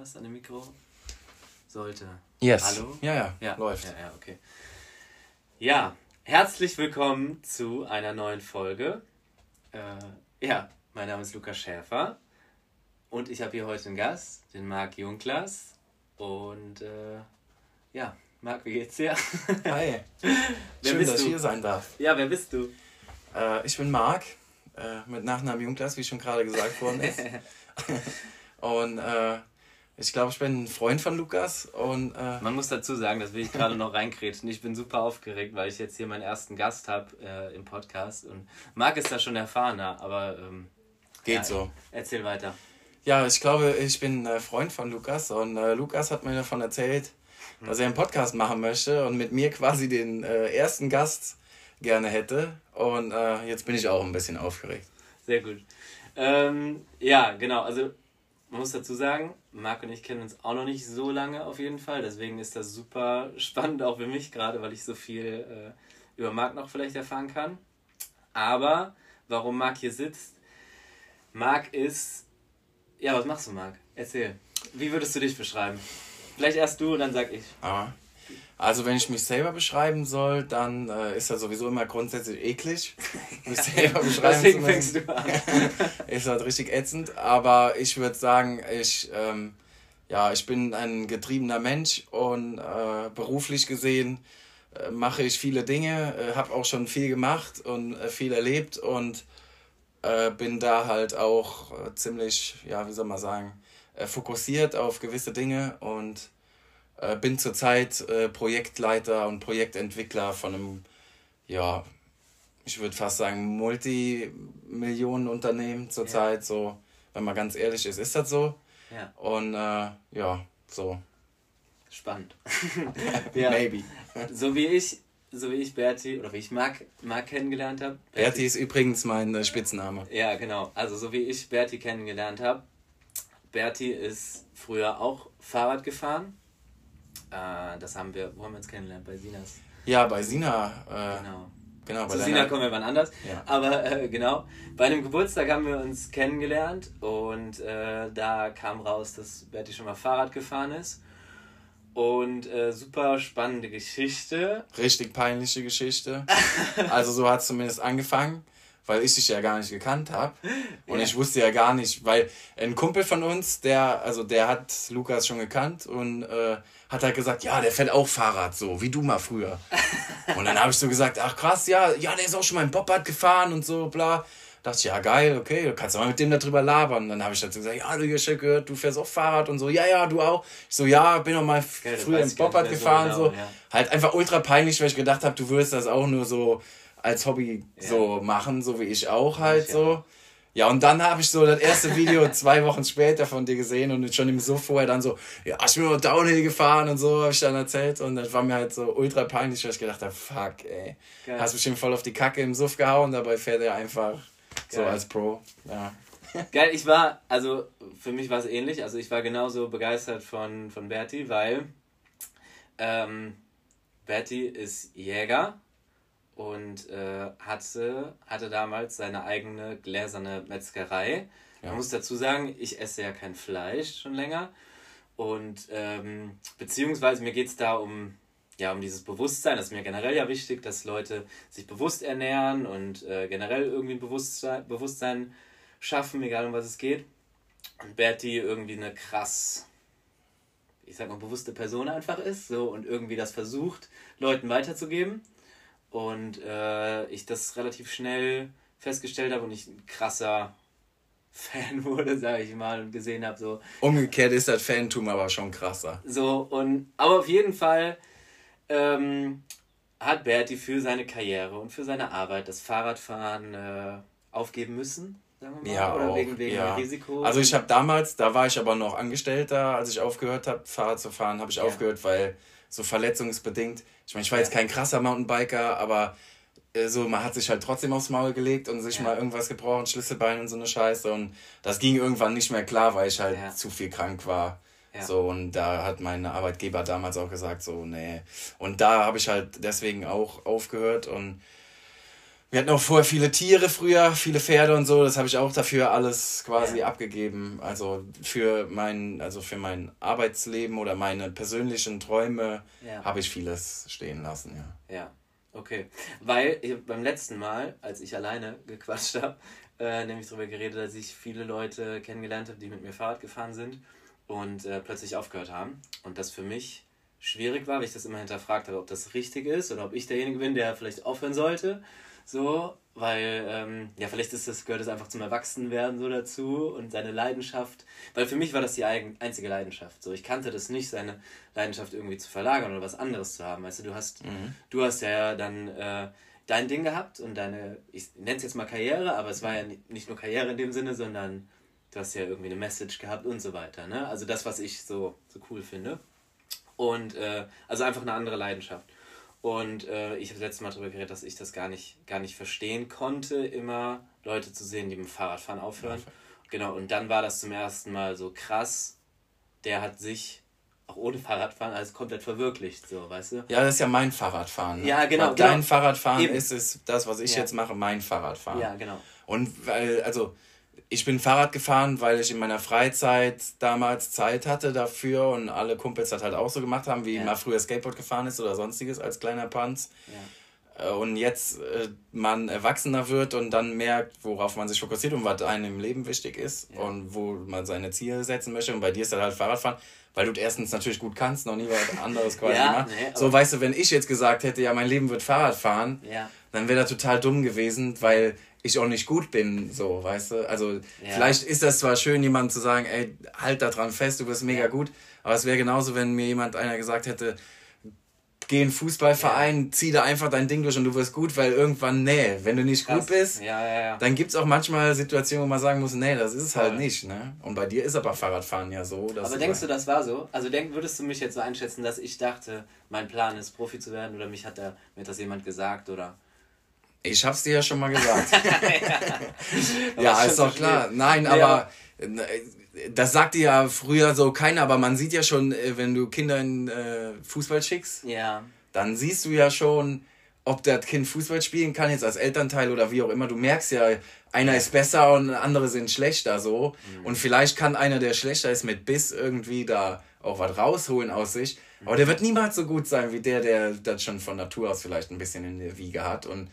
was an dem Mikro? Sollte. Yes. Hallo? Ja, ja, ja. läuft. Ja, ja, okay. Ja, herzlich willkommen zu einer neuen Folge. Äh, ja, mein Name ist Lukas Schäfer und ich habe hier heute einen Gast, den Marc Junglas. Und äh, ja, Marc, wie geht's dir? Hi. Wer Schön, bist dass du? ich hier sein darf. Ja, wer bist du? Äh, ich bin Marc, äh, mit Nachnamen Junglas, wie schon gerade gesagt worden ist. und äh, ich glaube, ich bin ein Freund von Lukas. Und äh, Man muss dazu sagen, das will ich gerade noch reinkrätschen. Ich bin super aufgeregt, weil ich jetzt hier meinen ersten Gast habe äh, im Podcast. Und Marc ist da schon erfahrener, aber ähm, geht ja, so. Erzähl weiter. Ja, ich glaube, ich bin äh, Freund von Lukas. Und äh, Lukas hat mir davon erzählt, dass er einen Podcast machen möchte und mit mir quasi den äh, ersten Gast gerne hätte. Und jetzt bin ich auch ein bisschen aufgeregt. Sehr gut. Ähm, ja, genau. Also man muss dazu sagen, Marc und ich kennen uns auch noch nicht so lange auf jeden Fall. Deswegen ist das super spannend auch für mich gerade, weil ich so viel äh, über Marc noch vielleicht erfahren kann. Aber warum Marc hier sitzt? Marc ist. Ja, was machst du, Marc? Erzähl. Wie würdest du dich beschreiben? Vielleicht erst du und dann sag ich. Ah. Also wenn ich mich selber beschreiben soll, dann äh, ist das sowieso immer grundsätzlich eklig. Mich selber beschreiben Deswegen fängst du an. ist halt richtig ätzend. Aber ich würde sagen, ich, ähm, ja, ich bin ein getriebener Mensch und äh, beruflich gesehen äh, mache ich viele Dinge, äh, habe auch schon viel gemacht und äh, viel erlebt und äh, bin da halt auch ziemlich, ja, wie soll man sagen, fokussiert auf gewisse Dinge und äh, bin zurzeit äh, Projektleiter und Projektentwickler von einem, ja, ich würde fast sagen, Multimillionenunternehmen zurzeit, so, wenn man ganz ehrlich ist, ist das so. Ja, Und äh, ja, so, spannend. ja. maybe. So wie ich, so wie ich Berti oder wie ich Marc, Marc kennengelernt habe. Berti ist übrigens mein äh, Spitzname. Ja, genau. Also so wie ich Berti kennengelernt habe. Berti ist früher auch Fahrrad gefahren. Äh, das haben wir, wo haben wir uns kennengelernt? Bei Sinas. Ja, bei Sina, äh, Genau. genau, bei Zu Sina kommen wir wann anders. Ja. Aber äh, genau, bei einem Geburtstag haben wir uns kennengelernt und äh, da kam raus, dass Berti schon mal Fahrrad gefahren ist. Und äh, super spannende Geschichte. Richtig peinliche Geschichte. Also so hat es zumindest angefangen, weil ich dich ja gar nicht gekannt habe. Und Ja. ich wusste ja gar nicht, weil ein Kumpel von uns, der, also der hat Lukas schon gekannt und äh, hat halt gesagt, ja, der fährt auch Fahrrad, so wie du mal früher. Und dann habe ich so gesagt, ach krass, ja, ja, der ist auch schon mal im Bobbad gefahren und so, bla. Dachte ich, ja, geil, okay, du kannst du mal mit dem darüber labern. Dann habe ich dazu gesagt, ja, du hast schon gehört, du fährst auch Fahrrad und so, ja, ja, du auch. Ich so, ja, bin auch mal Geil, früher im Bobbad mehr so gefahren, genau, so. ja. Halt einfach ultra peinlich, weil ich gedacht habe, du würdest das auch nur so als Hobby so machen, so wie ich auch halt Ich so. Ja, und dann habe ich so das erste Video zwei Wochen später von dir gesehen und schon im so vorher dann so, ja, ich bin mal Downhill gefahren und so, habe ich dann erzählt und das war mir halt so ultra peinlich, weil ich gedacht habe, fuck, ey. Geil. Hast bestimmt voll auf die Kacke im Suff gehauen, dabei fährt er einfach so Geil. als Pro. Ja. Geil, ich war, also für mich war es ähnlich. Also ich war genauso begeistert von, von Berti, weil ähm, Berti ist Jäger und äh, hatte, hatte damals seine eigene gläserne Metzgerei. Ja. Man muss dazu sagen, ich esse ja kein Fleisch schon länger. Und ähm, beziehungsweise mir geht es da um, ja, um dieses Bewusstsein. Das ist mir generell ja wichtig, dass Leute sich bewusst ernähren und äh, generell irgendwie ein Bewusstsein, Bewusstsein schaffen, egal um was es geht. Und Berti irgendwie eine krass, ich sag mal, bewusste Person einfach ist so und irgendwie das versucht, Leuten weiterzugeben. Und äh, ich das relativ schnell festgestellt habe und ich ein krasser Fan wurde, sage ich mal, und gesehen habe, so, Umgekehrt ist das Fantum aber schon krasser. so, und aber auf jeden Fall ähm, hat Berti für seine Karriere und für seine Arbeit das Fahrradfahren äh, aufgeben müssen, sagen wir mal. Ja, Oder auch, wegen, wegen ja. Risiko. Also ich habe damals, da war ich aber noch Angestellter, als ich aufgehört habe, Fahrrad zu fahren, habe ich Ja. aufgehört, weil so verletzungsbedingt, ich meine, ich war jetzt kein krasser Mountainbiker, aber äh, so, man hat sich halt trotzdem aufs Maul gelegt und sich Ja. mal irgendwas gebrochen, Schlüsselbein und so eine Scheiße und das ging irgendwann nicht mehr klar, weil ich halt Ja. zu viel krank war. Ja. So, und da hat mein Arbeitgeber damals auch gesagt, so, nee. Und da habe ich halt deswegen auch aufgehört und wir hatten auch vorher viele Tiere früher, viele Pferde und so. Das habe ich auch dafür alles quasi abgegeben. Also für mein, also für mein Arbeitsleben oder meine persönlichen Träume ja. habe ich vieles stehen lassen, ja. Ja, okay. Weil beim letzten Mal, als ich alleine gequatscht habe, äh, nämlich darüber geredet, dass ich viele Leute kennengelernt habe, die mit mir Fahrrad gefahren sind und äh, plötzlich aufgehört haben. Und das für mich schwierig war, weil ich das immer hinterfragt habe, ob das richtig ist oder ob ich derjenige bin, der vielleicht aufhören sollte. So, weil, ähm, ja, vielleicht ist das, gehört es einfach zum Erwachsenwerden so dazu und seine Leidenschaft. Weil für mich war das die einzige Leidenschaft. So, ich kannte das nicht, seine Leidenschaft irgendwie zu verlagern oder was anderes zu haben. Weißt du, du hast, mhm. du hast ja dann äh, dein Ding gehabt und deine, ich nenne es jetzt mal Karriere, aber es war ja nicht nur Karriere in dem Sinne, sondern du hast ja irgendwie eine Message gehabt und so weiter. Ne? Also das, was ich so, so cool finde. Und äh, also einfach eine andere Leidenschaft. Und äh, ich habe letztes Mal darüber geredet, dass ich das gar nicht, gar nicht verstehen konnte, immer Leute zu sehen, die mit dem Fahrradfahren aufhören. Ja. Genau, und dann war das zum ersten Mal so krass. Der hat sich auch ohne Fahrradfahren alles komplett verwirklicht, so, weißt du? Ja, das ist ja mein Fahrradfahren. Ne? Ja, genau. Genau. Dein Fahrradfahren Eben. ist es, das, was ich ja. jetzt mache, mein Fahrradfahren. Ja, genau. Und weil, also, ich bin Fahrrad gefahren, weil ich in meiner Freizeit damals Zeit hatte dafür und alle Kumpels das halt auch so gemacht haben, wie ja. man früher Skateboard gefahren ist oder sonstiges als kleiner Panz. Ja. Äh, und jetzt äh, man erwachsener wird und dann merkt, worauf man sich fokussiert und was einem im Leben wichtig ist ja. und wo man seine Ziele setzen möchte. Und bei dir ist das halt Fahrradfahren, weil du erstens natürlich gut kannst, noch nie was anderes quasi ja, gemacht. Nee, so, weißt du, wenn ich jetzt gesagt hätte, ja, mein Leben wird Fahrradfahren, ja. dann wäre das total dumm gewesen, weil ich auch nicht gut bin, so, weißt du? Also, ja. vielleicht ist das zwar schön, jemandem zu sagen, ey, halt da dran fest, du bist mega ja. gut, aber es wäre genauso, wenn mir jemand einer gesagt hätte, geh in Fußballverein, ja. zieh da einfach dein Ding durch und du wirst gut, weil irgendwann, nee, wenn du nicht Krass. gut bist, ja, ja, ja. dann gibt es auch manchmal Situationen, wo man sagen muss, nee, das ist es halt nicht. Ne? Und bei dir ist aber Fahrradfahren ja so. aber denkst du, das war so? Also denk, würdest du mich jetzt so einschätzen, dass ich dachte, mein Plan ist, Profi zu werden oder mich hat da, mir das jemand gesagt oder... Ich hab's dir ja schon mal gesagt. ja, ja ist doch klar. Nein, ja. aber äh, das sagte ja früher so keiner, aber man sieht ja schon, äh, wenn du Kinder in äh, Fußball schickst, ja. dann siehst du ja schon, ob das Kind Fußball spielen kann, jetzt als Elternteil oder wie auch immer. Du merkst ja, einer ist besser und andere sind schlechter so. Mhm. Und vielleicht kann einer, der schlechter ist, mit Biss irgendwie da auch was rausholen aus sich. Aber der wird niemals so gut sein wie der, der das schon von Natur aus vielleicht ein bisschen in der Wiege hat. Und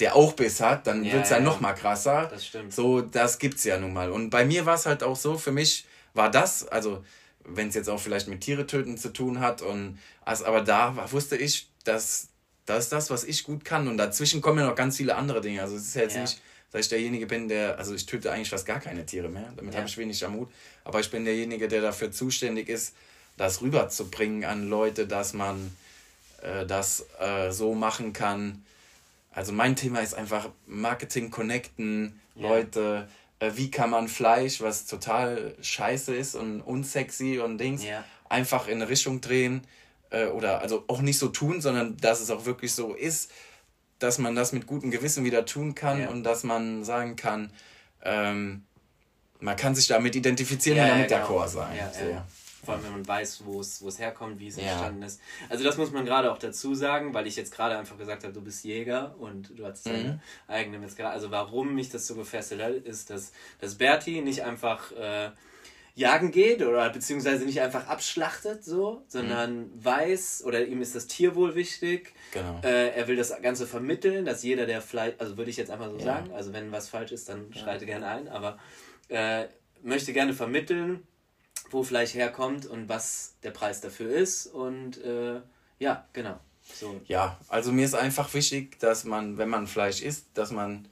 der auch Biss hat, dann ja, wird es ja, ja noch mal krasser. Das stimmt. So, das gibt's ja nun mal. Und bei mir war es halt auch so, für mich war das, also wenn es jetzt auch vielleicht mit Tiere töten zu tun hat und also, aber da wusste ich, dass das ist das, was ich gut kann und dazwischen kommen ja noch ganz viele andere Dinge. Also es ist ja jetzt ja. nicht, dass ich derjenige bin, der, also ich töte eigentlich fast gar keine Tiere mehr, damit ja. habe ich wenig Mut, aber ich bin derjenige, der dafür zuständig ist, das rüberzubringen an Leute, dass man äh, das äh, so machen kann, also mein Thema ist einfach Marketing, Connecten, ja. Leute, äh, wie kann man Fleisch, was total scheiße ist und unsexy und Dings, ja. einfach in eine Richtung drehen äh, oder also auch nicht so tun, sondern dass es auch wirklich so ist, dass man das mit gutem Gewissen wieder tun kann ja. und dass man sagen kann, ähm, man kann sich damit identifizieren und damit genau. d'accord sein. So. Vor allem, wenn man weiß, wo es, herkommt, wie es ja. entstanden ist. Also das muss man gerade auch dazu sagen, weil ich jetzt gerade einfach gesagt habe, du bist Jäger und du hast deine mhm. eigene Metzgerei. Also warum mich das so gefesselt hat, ist, dass, dass Berti nicht einfach äh, jagen geht oder beziehungsweise nicht einfach abschlachtet so, sondern mhm. weiß oder ihm ist das Tierwohl wichtig. Genau. Äh, er will das Ganze vermitteln, dass jeder, der Fleisch, also würde ich jetzt einfach so ja. sagen, also wenn was falsch ist, dann schreite gerne ein, aber äh, möchte gerne vermitteln, wo Fleisch herkommt und was der Preis dafür ist. Und äh, ja, genau. So. Ja, also mir ist einfach wichtig, dass man, wenn man Fleisch isst, dass man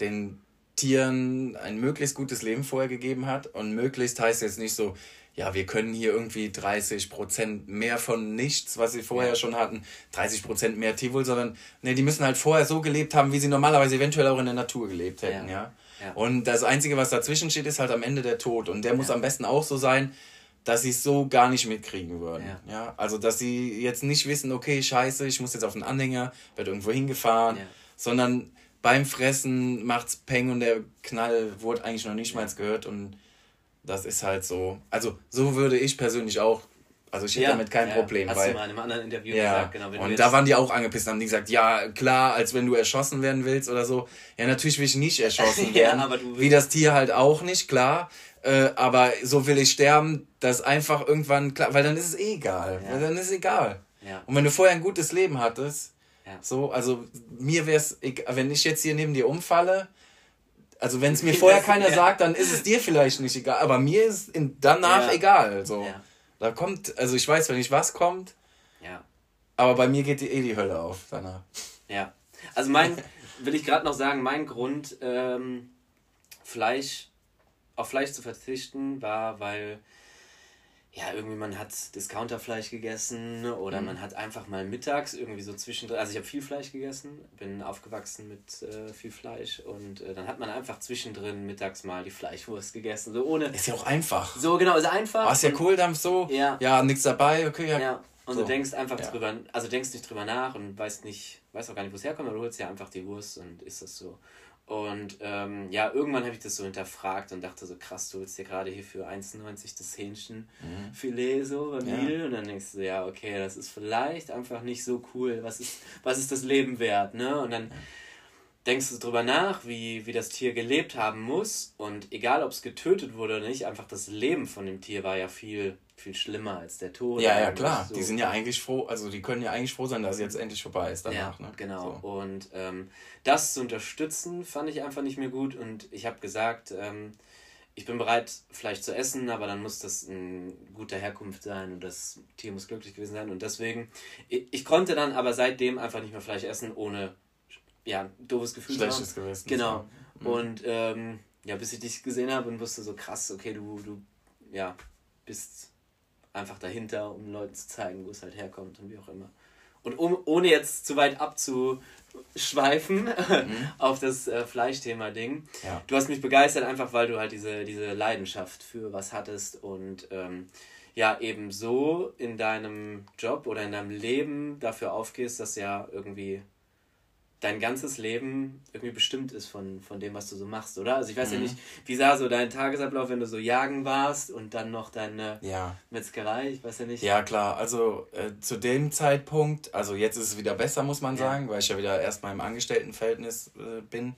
den Tieren ein möglichst gutes Leben vorher gegeben hat. Und möglichst heißt jetzt nicht so, ja, wir können hier irgendwie 30 Prozent mehr von nichts, was sie vorher ja. schon hatten, 30 Prozent mehr Tierwohl, sondern ne, die müssen halt vorher so gelebt haben, wie sie normalerweise eventuell auch in der Natur gelebt hätten, ja. ja? Und das Einzige, was dazwischen steht, ist halt am Ende der Tod. Und der muss am besten auch so sein, dass sie es so gar nicht mitkriegen würden. Ja. ja. Also, dass sie jetzt nicht wissen, okay, scheiße, ich muss jetzt auf den Anhänger, werde irgendwo hingefahren, sondern beim Fressen macht's Peng und der Knall wurde eigentlich noch nicht mal gehört und das ist halt so. Also, so würde ich persönlich auch Also ich hätte ja, damit kein ja, Problem. Hast weil, du mal in einem anderen Interview ja, gesagt, genau. und da waren die auch angepisst, haben die gesagt, ja, klar, als wenn du erschossen werden willst oder so. Ja, natürlich will ich nicht erschossen werden. ja, aber du wie das Tier halt auch nicht, klar. Äh, aber so will ich sterben, dass einfach irgendwann klar, weil dann ist es eh egal. Weil dann ist es egal. Und wenn du vorher ein gutes Leben hattest, so, also mir wäre es, wenn ich jetzt hier neben dir umfalle, also wenn es mir vorher keiner sagt, dann ist es dir vielleicht nicht egal, aber mir ist es danach egal. So. Da kommt, also ich weiß, wenn nicht was kommt, ja. aber bei mir geht die, eh die Hölle auf danach. Ja. Also mein, will ich gerade noch sagen, mein Grund, ähm, Fleisch, auf Fleisch zu verzichten, war, weil ja, irgendwie man hat Discounterfleisch gegessen oder mhm. man hat einfach mal mittags irgendwie so zwischendrin, also ich habe viel Fleisch gegessen, bin aufgewachsen mit äh, viel Fleisch und äh, dann hat man einfach zwischendrin mittags mal die Fleischwurst gegessen, so ohne... Ist ja auch einfach. So, genau, ist einfach. Hast ja Kohldampf so, ja, ja nichts dabei, okay, ja. ja. Und so. du denkst einfach ja. drüber, also denkst nicht drüber nach und weißt nicht, weißt auch gar nicht, wo es herkommt, aber du holst ja einfach die Wurst und isst das so. Und ähm, ja, irgendwann habe ich das so hinterfragt und dachte so, krass, du willst dir gerade hier für 1,90 das Hähnchenfilet mhm. so beim ja. Und dann denkst du, ja, okay, das ist vielleicht einfach nicht so cool. Was ist, was ist das Leben wert? Ne? Und dann ja. denkst du drüber nach, wie, wie das Tier gelebt haben muss. Und egal, ob es getötet wurde oder nicht, einfach das Leben von dem Tier war ja viel viel schlimmer als der Tod. Ja, ja, klar. So. Die sind ja eigentlich froh, also die können ja eigentlich froh sein, dass es jetzt endlich vorbei ist danach. Ja, ne? genau. So. Und ähm, das zu unterstützen, fand ich einfach nicht mehr gut. Und ich habe gesagt, ähm, ich bin bereit, Fleisch zu essen, aber dann muss das in guter Herkunft sein und das Tier muss glücklich gewesen sein. Und deswegen, ich, ich konnte dann aber seitdem einfach nicht mehr Fleisch essen, ohne ja, doofes Gefühl. Schlechtes Gewissen. Genau. Mhm. Und ähm, ja, bis ich dich gesehen habe und wusste so krass, okay, du, du ja, bist einfach dahinter, um Leuten zu zeigen, wo es halt herkommt und wie auch immer. Und um, ohne jetzt zu weit abzuschweifen mhm. auf das äh, Fleischthema-Ding, ja. du hast mich begeistert, einfach weil du halt diese, diese Leidenschaft für was hattest und ähm, ja eben so in deinem Job oder in deinem Leben dafür aufgehst, dass ja irgendwie dein ganzes Leben irgendwie bestimmt ist von, von dem, was du so machst, oder? Also ich weiß mhm. ja nicht, wie sah so dein Tagesablauf, wenn du so jagen warst und dann noch deine ja. Metzgerei, ich weiß ja nicht. Ja, klar, also äh, zu dem Zeitpunkt, also jetzt ist es wieder besser, muss man ja. sagen, weil ich ja wieder erstmal im Angestelltenverhältnis äh, bin.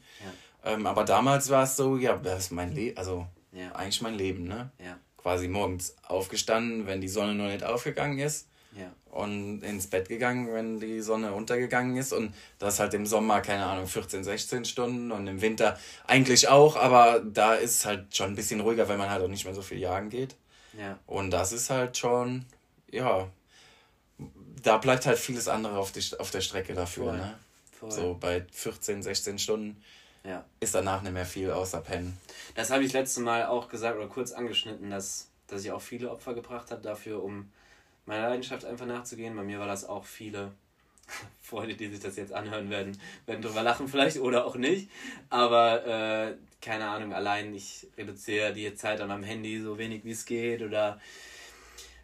Ja. Ähm, aber damals war es so, ja, das ist mein Leben, also eigentlich mein Leben, ne? Ja. Quasi morgens aufgestanden, wenn die Sonne noch nicht aufgegangen ist ja. Und ins Bett gegangen, wenn die Sonne untergegangen ist. Und das halt im Sommer, keine Ahnung, 14, 16 Stunden und im Winter eigentlich auch, aber da ist es halt schon ein bisschen ruhiger, weil man halt auch nicht mehr so viel jagen geht. Ja. Und das ist halt schon, ja, da bleibt halt vieles andere auf, die, auf der Strecke dafür. Voll. Ne? Voll. So bei 14, 16 Stunden ja. ist danach nicht mehr viel außer Pennen. Das habe ich letztes Mal auch gesagt oder kurz angeschnitten, dass, dass ich auch viele Opfer gebracht habe dafür, um meiner Leidenschaft einfach nachzugehen. Bei mir war das auch viele Freunde, die sich das jetzt anhören werden, werden drüber lachen vielleicht oder auch nicht. Aber äh, keine Ahnung, allein ich reduziere die Zeit an meinem Handy so wenig wie es geht oder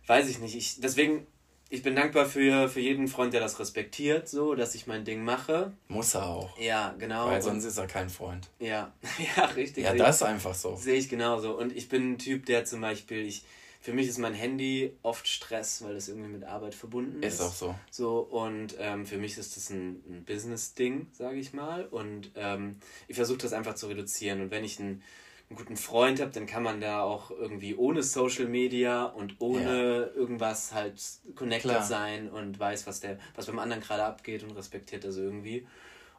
weiß ich nicht. Ich, deswegen, ich bin dankbar für, für jeden Freund, der das respektiert, so, dass ich mein Ding mache. Muss er auch. Ja, genau. Weil sonst ist er kein Freund. Ja, ja, richtig. Ja, das ist einfach so. Sehe ich genauso. Und ich bin ein Typ, der zum Beispiel, ich für mich ist mein Handy oft Stress, weil das irgendwie mit Arbeit verbunden ist. Ist auch so. So, und ähm, für mich ist das ein, ein Business-Ding, sage ich mal. Und ähm, ich versuche das einfach zu reduzieren. Und wenn ich einen, einen guten Freund habe, dann kann man da auch irgendwie ohne Social Media und ohne ja. irgendwas halt connected Klar. sein und weiß, was der, was beim anderen gerade abgeht und respektiert das irgendwie.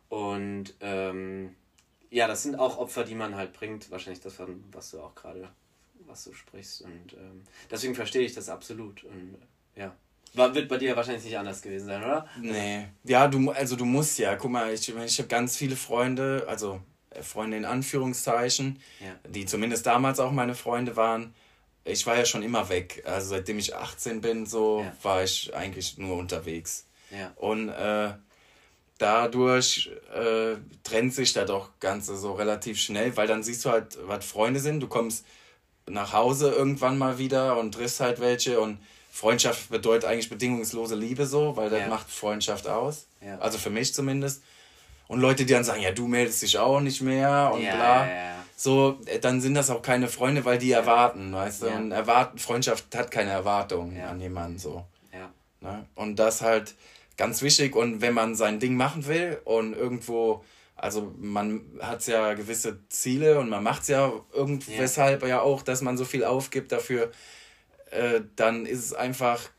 Und ähm, ja, das sind auch Opfer, die man halt bringt. Wahrscheinlich das, was du auch gerade was du sprichst. Und ähm, deswegen verstehe ich das absolut. Und ja. War, wird bei dir wahrscheinlich nicht anders gewesen sein, oder? Nee. Ja, du, also du musst ja, guck mal, ich, ich habe ganz viele Freunde, also äh, Freunde in Anführungszeichen, ja. die zumindest damals auch meine Freunde waren. Ich war ja schon immer weg. Also seitdem ich 18 bin, so ja. war ich eigentlich nur unterwegs. Ja. Und äh, dadurch äh, trennt sich das doch Ganze so relativ schnell, weil dann siehst du halt, was Freunde sind. Du kommst nach Hause irgendwann mal wieder und triffst halt welche und Freundschaft bedeutet eigentlich bedingungslose Liebe so, weil das ja. macht Freundschaft aus. Ja. Also für mich zumindest. Und Leute, die dann sagen, ja, du meldest dich auch nicht mehr und ja, bla. so, äh, dann sind das auch keine Freunde, weil die erwarten, weißt du? Und erwarten, Freundschaft hat keine Erwartungen ja. an jemanden so. Ja. Ne? Und das halt ganz wichtig. Und wenn man sein Ding machen will und irgendwo, also man hat ja gewisse Ziele und man macht es ja irgendweshalb ja. ja auch, dass man so viel aufgibt dafür, äh, dann ist es einfach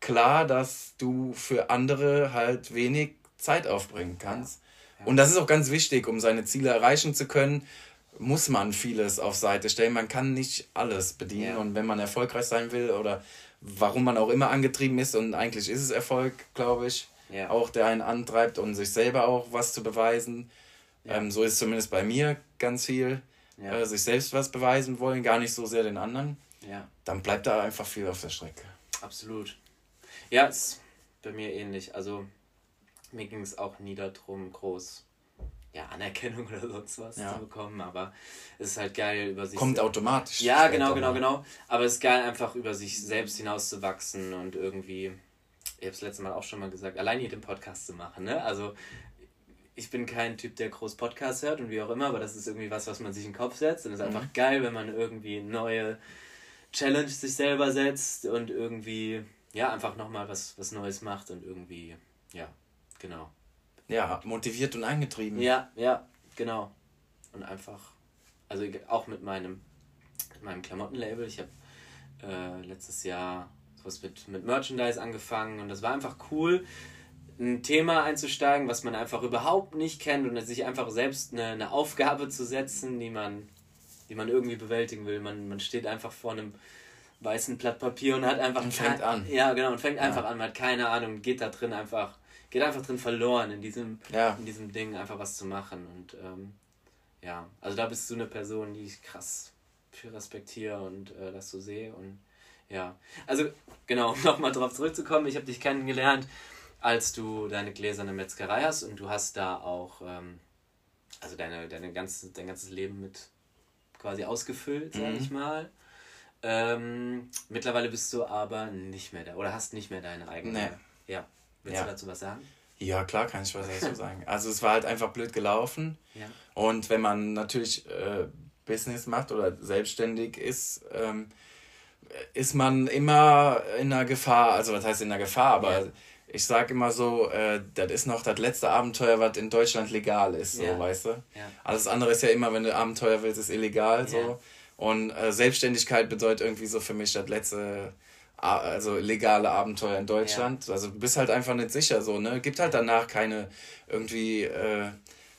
klar, dass du für andere halt wenig Zeit aufbringen kannst. Ja. Und das ist auch ganz wichtig, um seine Ziele erreichen zu können muss man vieles auf Seite stellen. Man kann nicht alles bedienen. Ja. Und wenn man erfolgreich sein will oder warum man auch immer angetrieben ist, und eigentlich ist es Erfolg, glaube ich, ja. auch der einen antreibt und sich selber auch was zu beweisen. Ja. Ähm, so ist es zumindest bei mir ganz viel. Äh, sich selbst was beweisen wollen, gar nicht so sehr den anderen. Dann bleibt da einfach viel auf der Strecke. Absolut. Ja, ist bei mir ähnlich. Also mir ging es auch nie darum, groß ja, Anerkennung oder sonst was ja. zu bekommen, aber es ist halt geil über sich. Kommt automatisch. Ja, genau, genau, genau. Aber es ist geil, einfach über sich selbst hinauszuwachsen und irgendwie, ich habe es letztes Mal auch schon mal gesagt, allein hier den Podcast zu machen, ne? Also ich bin kein Typ, der groß Podcasts hört und wie auch immer, aber das ist irgendwie was, was man sich in den Kopf setzt und es ist mhm. einfach geil, wenn man irgendwie neue Challenge sich selber setzt und irgendwie, ja, einfach nochmal was, was Neues macht und irgendwie, ja, genau ja, motiviert und angetrieben. Ja, ja, genau. Und einfach, also auch mit meinem, mit meinem Klamottenlabel. Ich habe äh, letztes Jahr was mit, mit Merchandise angefangen und das war einfach cool, ein Thema einzusteigen, was man einfach überhaupt nicht kennt und sich einfach selbst eine, eine Aufgabe zu setzen, die man, die man irgendwie bewältigen will. Man, man steht einfach vor einem weißen Blatt Papier und hat einfach. Und fängt an. Ja, genau, und fängt ja. einfach an, man hat keine Ahnung, geht da drin einfach geht einfach drin verloren, in diesem, ja. in diesem Ding einfach was zu machen. Und ähm, ja, also da bist du eine Person, die ich krass viel respektiere und äh, das so sehe. Und ja, also genau, um nochmal drauf zurückzukommen, ich habe dich kennengelernt, als du deine gläserne Metzgerei hast und du hast da auch, ähm, also deine, deine ganze, dein ganzes Leben mit quasi ausgefüllt, sag mhm. ich mal. Ähm, mittlerweile bist du aber nicht mehr da oder hast nicht mehr deine eigene. Nee. Ja. Willst ja. du dazu was sagen? Ja, klar kann ich was dazu sagen. Also es war halt einfach blöd gelaufen. Ja. Und wenn man natürlich äh, Business macht oder selbstständig ist, ähm, ist man immer in einer Gefahr. Also was heißt in einer Gefahr? Aber ja. ich sage immer so, äh, das ist noch das letzte Abenteuer, was in Deutschland legal ist, so, ja. weißt du? Ja. Alles andere ist ja immer, wenn du Abenteuer willst, ist illegal, so. Und äh, Selbstständigkeit bedeutet irgendwie so für mich das letzte also legale Abenteuer in Deutschland. Also du bist halt einfach nicht sicher so, ne? Gibt halt danach keine irgendwie äh,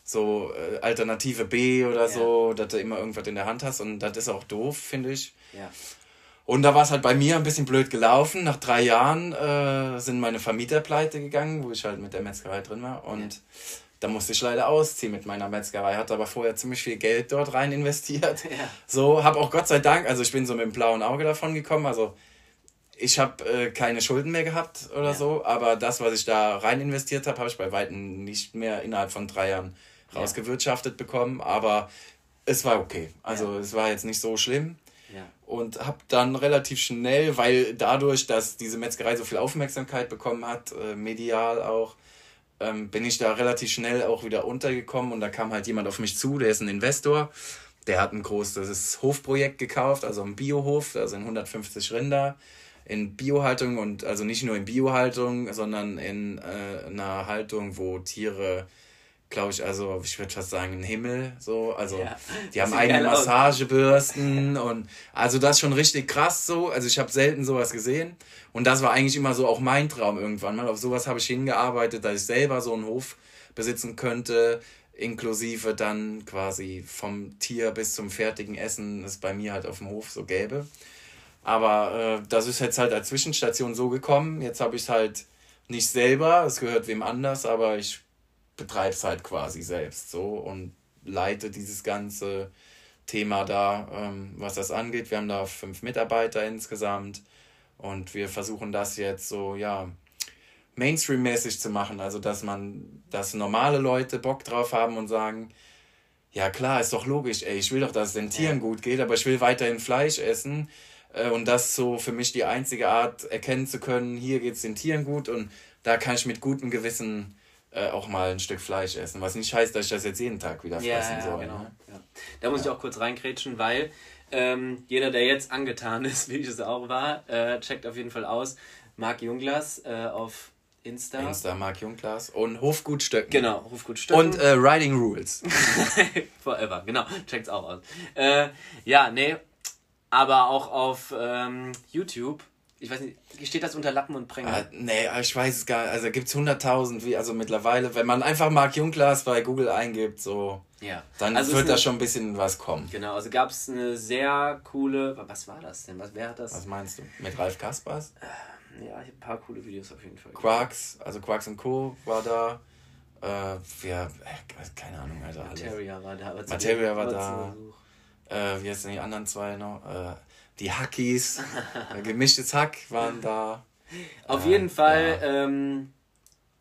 so äh, Alternative B oder ja. so, dass du immer irgendwas in der Hand hast und das ist auch doof, finde ich. Ja. Und da war es halt bei mir ein bisschen blöd gelaufen. Nach drei Jahren äh, sind meine Vermieter pleite gegangen, wo ich halt mit der Metzgerei drin war. Und ja. da musste ich leider ausziehen mit meiner Metzgerei. Hatte aber vorher ziemlich viel Geld dort rein investiert. Ja. So, habe auch Gott sei Dank, also ich bin so mit dem blauen Auge davon gekommen. Also ich habe äh, keine Schulden mehr gehabt oder ja. so, aber das, was ich da rein investiert habe, habe ich bei Weitem nicht mehr innerhalb von drei Jahren rausgewirtschaftet bekommen. Aber es war okay. Also es war jetzt nicht so schlimm. Und habe dann relativ schnell, weil dadurch, dass diese Metzgerei so viel Aufmerksamkeit bekommen hat, äh, medial auch, ähm, bin ich da relativ schnell auch wieder untergekommen und da kam halt jemand auf mich zu, der ist ein Investor. Der hat ein großes Hofprojekt gekauft, also ein Biohof, da sind 150 Rinder in Biohaltung und also nicht nur in Biohaltung, sondern in äh, einer Haltung, wo Tiere, glaube ich, also ich würde fast sagen, im Himmel so, also ja, die haben eigene Massagebürsten und also das ist schon richtig krass so, also ich habe selten sowas gesehen. Und das war eigentlich immer so auch mein Traum irgendwann mal, auf sowas habe ich hingearbeitet, dass ich selber so einen Hof besitzen könnte, inklusive dann quasi vom Tier bis zum fertigen Essen es bei mir halt auf dem Hof so gäbe. Aber äh, das ist jetzt halt als Zwischenstation so gekommen. Jetzt habe ich es halt nicht selber, es gehört wem anders, aber ich betreibe es halt quasi selbst so und leite dieses ganze Thema da, ähm, was das angeht. Wir haben da fünf Mitarbeiter insgesamt und wir versuchen das jetzt so, ja, Mainstream-mäßig zu machen. Also, dass man, dass normale Leute Bock drauf haben und sagen, ja klar, ist doch logisch, ey, ich will doch, dass es den Tieren gut geht, aber ich will weiterhin Fleisch essen. Äh, und das so für mich die einzige Art, erkennen zu können, hier geht es den Tieren gut und da kann ich mit gutem Gewissen äh, auch mal ein Stück Fleisch essen. Was nicht heißt, dass ich das jetzt jeden Tag wieder fressen ja, soll. Genau. Ne? Ja. Da muss ich auch kurz reinkrätschen, weil ähm, jeder, der jetzt angetan ist, wie ich es auch war, äh, checkt auf jeden Fall aus. Marc Junglas äh, auf Insta. Insta Marc Junglas und Hofgut Stöcken. Genau, Hofgut Stöcken. Und äh, Riding Rules. Forever, genau, checkt's auch aus. Äh, ja, nee, aber auch auf ähm, YouTube ich weiß nicht, steht das unter Lappen und Pränger? Ah, nee, ich weiß es gar nicht. Also gibt es 100.000, wie, also mittlerweile, wenn man einfach Mark Junglas bei Google eingibt, so, ja. dann also wird da schon ein bisschen was kommen. Genau, also gab es eine sehr coole, was war das denn? Was, wer hat das? Was meinst du? Mit Ralf Kaspers? Äh, ja, ich habe ein paar coole Videos auf jeden Fall. Quarks, also Quarks und Co. war da. Äh, ja, keine Ahnung, Alter. Materia war da. Materia war da. Äh, wie heißen die anderen zwei noch? Äh, die Hackies, gemischtes Hack waren da. Auf äh, jeden Fall ja. ähm,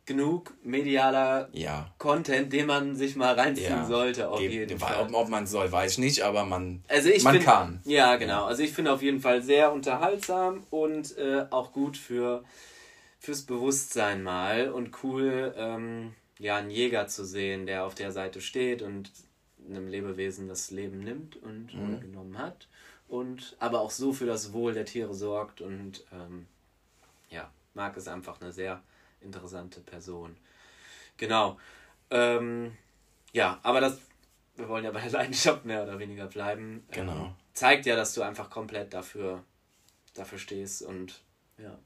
genug medialer ja. Content, den man sich mal reinziehen ja. sollte. Auf Ge jeden Fall. Ob, ob man soll, weiß ich nicht, aber man, also man find, kann. Ja, genau. Also ich finde auf jeden Fall sehr unterhaltsam und äh, auch gut für fürs Bewusstsein mal und cool, ähm, ja, einen Jäger zu sehen, der auf der Seite steht und einem Lebewesen das Leben nimmt und mhm. genommen hat und aber auch so für das Wohl der Tiere sorgt und ähm, ja, Marc ist einfach eine sehr interessante Person. Genau. Ähm, ja, aber das, wir wollen ja bei der Leidenschaft mehr oder weniger bleiben. Ähm, genau. Ähm, zeigt ja, dass du einfach komplett dafür, dafür stehst und ja,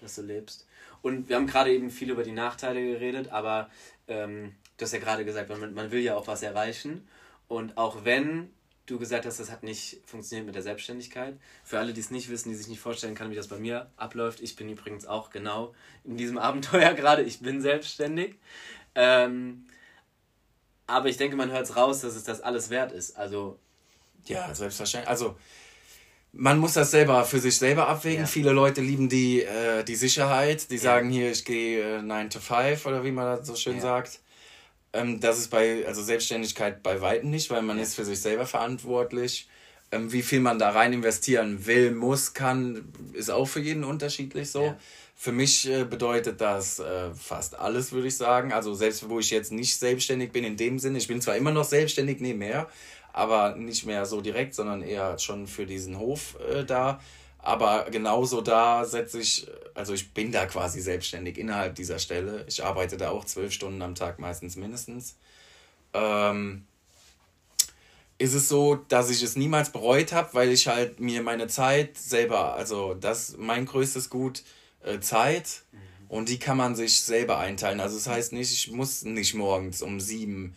dass du lebst. Und wir haben gerade eben viel über die Nachteile geredet, aber ähm, du hast ja gerade gesagt, man, man will ja auch was erreichen. Und auch wenn du gesagt hast, das hat nicht funktioniert mit der Selbstständigkeit. Für alle, die es nicht wissen, die sich nicht vorstellen können, wie das bei mir abläuft. Ich bin übrigens auch genau in diesem Abenteuer gerade. Ich bin selbstständig. Ähm, aber ich denke, man hört es raus, dass es das alles wert ist. Also. Ja, selbstverständlich. Also, man muss das selber für sich selber abwägen. Ja. Viele Leute lieben die, äh, die Sicherheit. Die ja. sagen hier, ich gehe äh, 9 to 5 oder wie man das so schön ja. sagt. Ähm, das ist bei, also Selbstständigkeit bei Weitem nicht, weil man ja. ist für sich selber verantwortlich. Ähm, wie viel man da rein investieren will, muss, kann, ist auch für jeden unterschiedlich so. Ja. Für mich äh, bedeutet das äh, fast alles, würde ich sagen. Also selbst wo ich jetzt nicht selbstständig bin in dem Sinne, ich bin zwar immer noch selbstständig nebenher, aber nicht mehr so direkt, sondern eher schon für diesen Hof äh, da. Aber genauso da setze ich, also ich bin da quasi selbstständig innerhalb dieser Stelle. Ich arbeite da auch zwölf Stunden am Tag meistens mindestens. Ähm, ist es so, dass ich es niemals bereut habe, weil ich halt mir meine Zeit selber, also das mein größtes Gut, äh, Zeit, mhm. und die kann man sich selber einteilen. Also das heißt nicht, ich muss nicht morgens um sieben,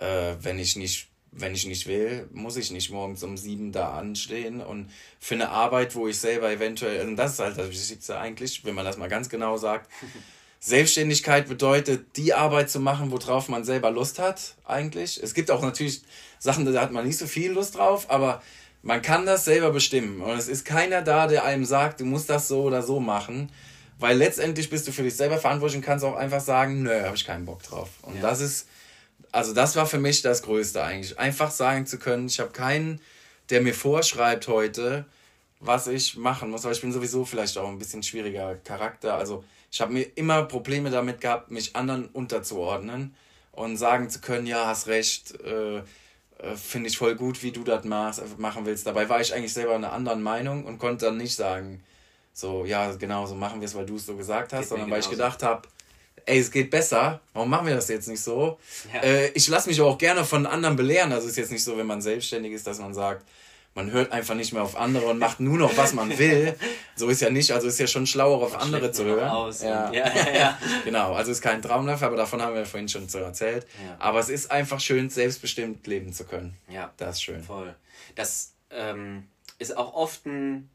äh, wenn ich nicht wenn ich nicht will, muss ich nicht morgens um sieben da anstehen und für eine Arbeit, wo ich selber eventuell, und das ist halt das Wichtigste eigentlich, wenn man das mal ganz genau sagt. Selbstständigkeit bedeutet, die Arbeit zu machen, worauf man selber Lust hat, eigentlich. Es gibt auch natürlich Sachen, da hat man nicht so viel Lust drauf, aber man kann das selber bestimmen. Und es ist keiner da, der einem sagt, du musst das so oder so machen. Weil letztendlich bist du für dich selber verantwortlich und kannst auch einfach sagen, nö, habe ich keinen Bock drauf. Und ja. das ist also das war für mich das Größte eigentlich. Einfach sagen zu können, ich habe keinen, der mir vorschreibt heute, was ich machen muss. Aber ich bin sowieso vielleicht auch ein bisschen schwieriger Charakter. Also ich habe mir immer Probleme damit gehabt, mich anderen unterzuordnen und sagen zu können, ja, hast recht, äh, äh, finde ich voll gut, wie du das machst, machen willst. Dabei war ich eigentlich selber einer anderen Meinung und konnte dann nicht sagen, so, ja, genau, so machen wir es, weil du es so gesagt hast, Geht sondern weil ich gedacht habe, ey, es geht besser, warum machen wir das jetzt nicht so? Ja. Äh, ich lasse mich auch gerne von anderen belehren. Also es ist jetzt nicht so, wenn man selbstständig ist, dass man sagt, man hört einfach nicht mehr auf andere und macht nur noch, was man will. So ist ja nicht, also ist ja schon schlauer, auf andere zu hören. Aus ja. ja, ja, ja. genau, also ist kein Traumlauf, aber davon haben wir vorhin schon so erzählt. Ja. Aber es ist einfach schön, selbstbestimmt leben zu können. Ja. Das ist schön. Voll. Das ähm, ist auch oft ein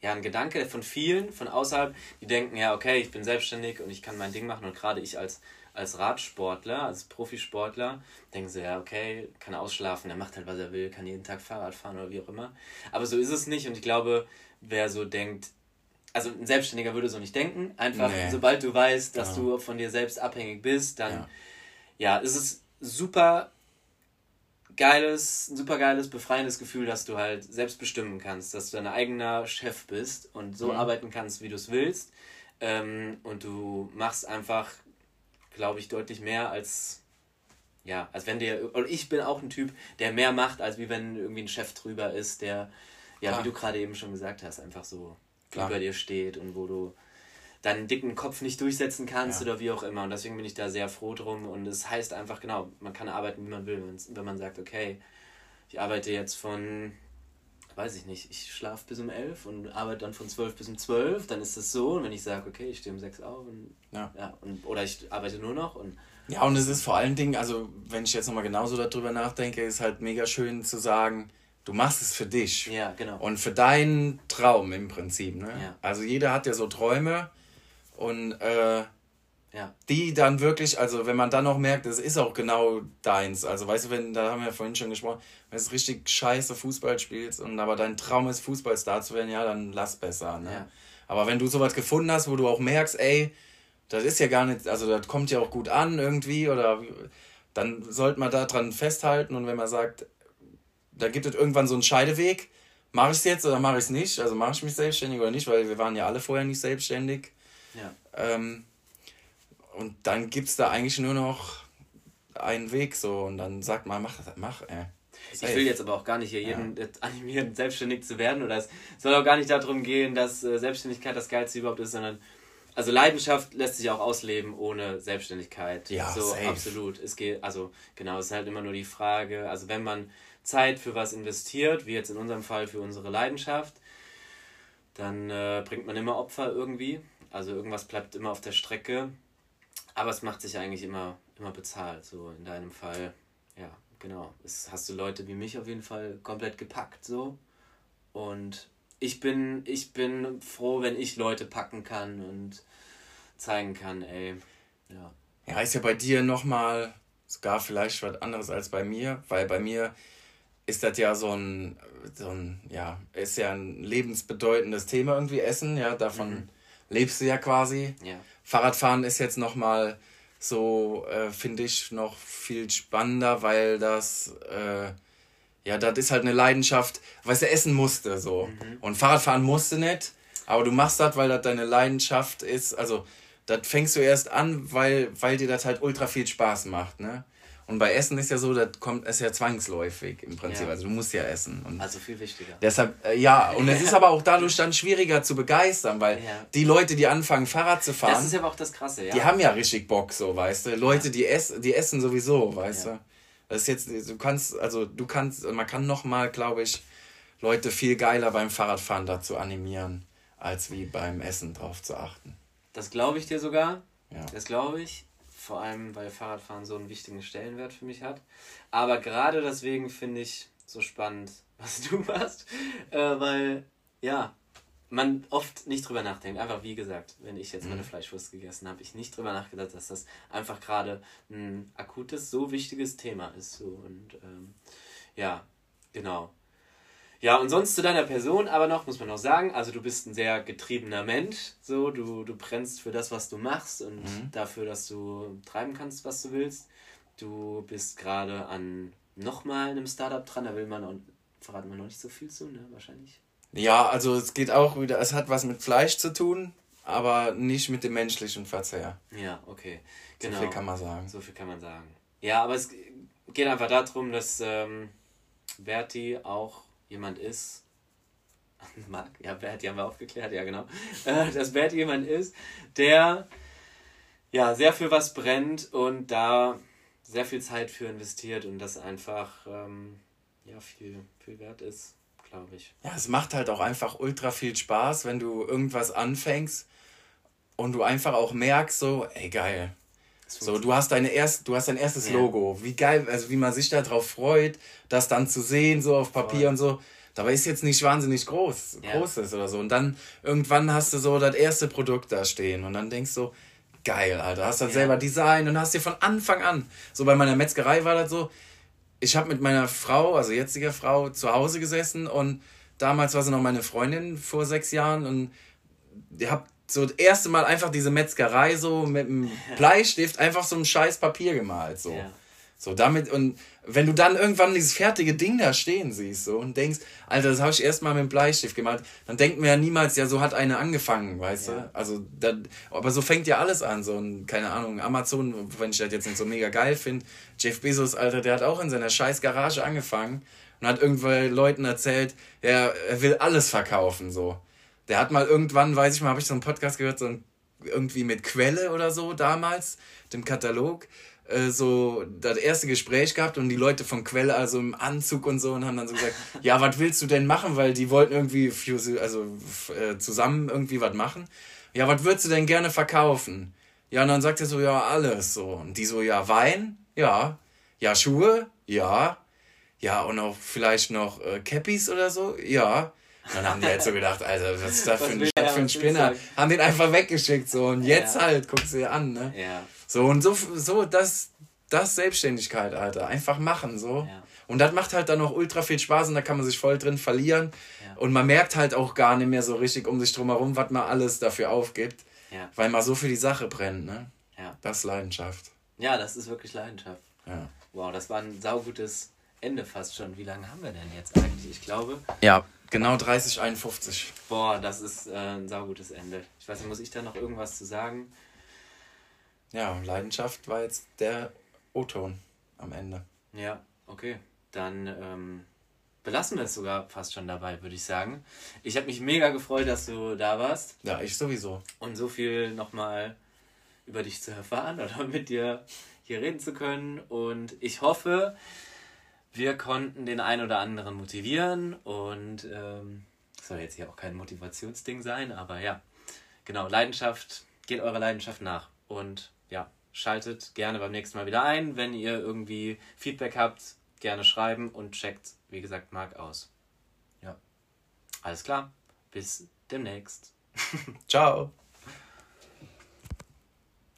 ja, ein Gedanke von vielen von außerhalb, die denken, ja, okay, ich bin selbstständig und ich kann mein Ding machen und gerade ich als, als Radsportler, als Profisportler, denken sie, ja, okay, kann ausschlafen, er macht halt, was er will, kann jeden Tag Fahrrad fahren oder wie auch immer. Aber so ist es nicht und ich glaube, wer so denkt, also ein Selbstständiger würde so nicht denken, einfach nee. sobald du weißt, dass ja. du von dir selbst abhängig bist, dann, ja, ja ist es super geiles, ein super geiles, befreiendes Gefühl, dass du halt selbst bestimmen kannst, dass du dein eigener Chef bist und so mhm. arbeiten kannst, wie du es willst. Ähm, und du machst einfach glaube ich, deutlich mehr als, ja, als wenn der, und ich bin auch ein Typ, der mehr macht, als wie wenn irgendwie ein Chef drüber ist, der, ja, Klar. wie du gerade eben schon gesagt hast, einfach so Klar. über dir steht und wo du deinen dicken Kopf nicht durchsetzen kannst ja. oder wie auch immer. Und deswegen bin ich da sehr froh drum. Und es das heißt einfach, genau, man kann arbeiten, wie man will. Wenn man sagt, okay, ich arbeite jetzt von, weiß ich nicht, ich schlafe bis um elf und arbeite dann von zwölf bis um zwölf, dann ist das so. Und wenn ich sage, okay, ich stehe um sechs auf und, ja. ja und, oder ich arbeite nur noch und ja, und es ist vor allen Dingen, also wenn ich jetzt nochmal genauso darüber nachdenke, ist halt mega schön zu sagen, du machst es für dich. Ja, genau. Und für deinen Traum im Prinzip. Ne? Ja. Also jeder hat ja so Träume und äh, ja. die dann wirklich, also wenn man dann noch merkt, es ist auch genau deins. Also weißt du, wenn, da haben wir ja vorhin schon gesprochen, wenn du richtig scheiße Fußball spielst und aber dein Traum ist, Fußballstar zu werden, ja, dann lass besser. Ne? Ja. Aber wenn du sowas gefunden hast, wo du auch merkst, ey, das ist ja gar nicht, also das kommt ja auch gut an irgendwie oder dann sollte man daran festhalten und wenn man sagt, da gibt es irgendwann so einen Scheideweg, mache ich es jetzt oder mache ich es nicht? Also mache ich mich selbstständig oder nicht, weil wir waren ja alle vorher nicht selbstständig. Ja. Ähm, und dann gibt es da eigentlich nur noch einen Weg so und dann sagt man, mach, mach, ey. Ich will jetzt aber auch gar nicht hier jeden ja. animieren, selbstständig zu werden oder es soll auch gar nicht darum gehen, dass äh, Selbstständigkeit das Geilste überhaupt ist, sondern also Leidenschaft lässt sich auch ausleben ohne Selbstständigkeit. Ja, so safe. absolut. Es geht, also genau, es ist halt immer nur die Frage, also wenn man Zeit für was investiert, wie jetzt in unserem Fall für unsere Leidenschaft, dann äh, bringt man immer Opfer irgendwie. Also irgendwas bleibt immer auf der Strecke. Aber es macht sich eigentlich immer, immer bezahlt. So in deinem Fall, ja, genau. Es hast du Leute wie mich auf jeden Fall komplett gepackt so. Und ich bin, ich bin froh, wenn ich Leute packen kann und zeigen kann, ey. Ja. Ja, ist ja bei dir nochmal sogar vielleicht was anderes als bei mir, weil bei mir ist das ja so ein, so ein, ja, ist ja ein lebensbedeutendes Thema irgendwie, Essen, ja, davon mhm lebst du ja quasi. Ja. Fahrradfahren ist jetzt nochmal so, äh, finde ich, noch viel spannender, weil das, äh, ja, das ist halt eine Leidenschaft, weißt du, essen musste so. Mhm. Und Fahrradfahren musste nicht, aber du machst das, weil das deine Leidenschaft ist. Also, das fängst du erst an, weil, weil dir das halt ultra viel Spaß macht, ne? Und bei Essen ist ja so, das kommt es ja zwangsläufig im Prinzip. Ja. Also du musst ja essen. Und also viel wichtiger. Deshalb, äh, ja, und es ist aber auch dadurch dann schwieriger zu begeistern, weil ja. die Leute, die anfangen, Fahrrad zu fahren. Das ist aber auch das Krasse, ja. Die haben ja richtig Bock, so, weißt du. Leute, die, ess, die essen sowieso, weißt du. Das ist jetzt, du kannst, also du kannst, man kann nochmal, glaube ich, Leute viel geiler beim Fahrradfahren dazu animieren, als wie beim Essen drauf zu achten. Das glaube ich dir sogar. Ja. Das glaube ich vor allem weil Fahrradfahren so einen wichtigen Stellenwert für mich hat. Aber gerade deswegen finde ich so spannend, was du machst, äh, weil ja, man oft nicht drüber nachdenkt. Einfach wie gesagt, wenn ich jetzt meine mhm. Fleischwurst gegessen habe, ich nicht drüber nachgedacht, dass das einfach gerade ein akutes, so wichtiges Thema ist. So. Und ähm, ja, genau. Ja, und sonst zu deiner Person aber noch, muss man noch sagen, also du bist ein sehr getriebener Mensch, so, du, du brennst für das, was du machst und mhm. dafür, dass du treiben kannst, was du willst. Du bist gerade an nochmal einem Startup dran, da will man und verraten wir noch nicht so viel zu, ne, wahrscheinlich. Ja, also es geht auch wieder, es hat was mit Fleisch zu tun, aber nicht mit dem menschlichen Verzehr. Ja, okay. Genau. So viel kann man sagen. So viel kann man sagen. Ja, aber es geht einfach darum, dass ähm, Berti auch jemand ist, Marc, ja, Bert, die haben wir aufgeklärt, ja genau, äh, dass Bert jemand ist, der ja sehr für was brennt und da sehr viel Zeit für investiert und das einfach ähm, ja viel, viel wert ist, glaube ich. Ja, es macht halt auch einfach ultra viel Spaß, wenn du irgendwas anfängst und du einfach auch merkst, so, ey geil, so, du hast deine erst, du hast dein erstes ja. Logo. Wie geil, also wie man sich darauf freut, das dann zu sehen, so auf Papier Voll. und so. Dabei ist jetzt nicht wahnsinnig groß, ja. großes oder so. Und dann irgendwann hast du so das erste Produkt da stehen und dann denkst du, geil, Alter, hast das ja. selber Design und hast dir von Anfang an, so bei meiner Metzgerei war das so, ich habe mit meiner Frau, also jetziger Frau, zu Hause gesessen und damals war sie noch meine Freundin vor sechs Jahren und ihr habt so das erste Mal einfach diese Metzgerei so mit einem Bleistift einfach so ein scheiß Papier gemalt. So. Ja. So, damit, und wenn du dann irgendwann dieses fertige Ding da stehen siehst, so, und denkst, Alter, das habe ich erstmal mit dem Bleistift gemalt, dann denkt man ja niemals, ja, so hat eine angefangen, weißt ja. du? Also, da, aber so fängt ja alles an, so, und keine Ahnung, Amazon, wenn ich das jetzt nicht so mega geil finde, Jeff Bezos, Alter, der hat auch in seiner scheiß Garage angefangen und hat irgendwelchen Leuten erzählt, ja, er will alles verkaufen, so. Der hat mal irgendwann, weiß ich mal, habe ich so einen Podcast gehört, so ein, irgendwie mit Quelle oder so damals, dem Katalog, äh, so das erste Gespräch gehabt und die Leute von Quelle also im Anzug und so und haben dann so gesagt, ja, was willst du denn machen? Weil die wollten irgendwie also äh, zusammen irgendwie was machen. Ja, was würdest du denn gerne verkaufen? Ja, und dann sagt er so, ja, alles so. Und die so, ja, Wein? Ja. Ja, Schuhe? Ja. Ja, und auch vielleicht noch äh, Cappies oder so? Ja. Und dann haben die halt so gedacht, Alter, was ist da für ein, für ein Spinner? Haben den einfach weggeschickt so und jetzt ja. halt, guckst du dir an, ne? Ja. So und so, so das, das Selbstständigkeit, Alter. Einfach machen, so. Ja. Und das macht halt dann auch ultra viel Spaß und da kann man sich voll drin verlieren. Ja. Und man merkt halt auch gar nicht mehr so richtig um sich drum herum, was man alles dafür aufgibt. Ja. Weil man so für die Sache brennt, ne? Ja. Das ist Leidenschaft. Ja, das ist wirklich Leidenschaft. Ja. Wow, das war ein saugutes Ende fast schon. Wie lange haben wir denn jetzt eigentlich? Ich glaube. Ja, genau 30, 51. Boah, das ist äh, ein saugutes Ende. Ich weiß nicht, muss ich da noch irgendwas zu sagen? Ja, Leidenschaft war jetzt der O-Ton am Ende. Ja, okay. Dann ähm, belassen wir es sogar fast schon dabei, würde ich sagen. Ich habe mich mega gefreut, dass du da warst. Ja, ich sowieso. Und so viel nochmal über dich zu erfahren oder mit dir hier reden zu können. Und ich hoffe, wir konnten den einen oder anderen motivieren. Und ähm, soll jetzt hier auch kein Motivationsding sein, aber ja, genau, Leidenschaft, geht eurer Leidenschaft nach. Und ja, schaltet gerne beim nächsten Mal wieder ein. Wenn ihr irgendwie Feedback habt, gerne schreiben und checkt, wie gesagt, Marc aus. Ja. Alles klar. Bis demnächst. Ciao.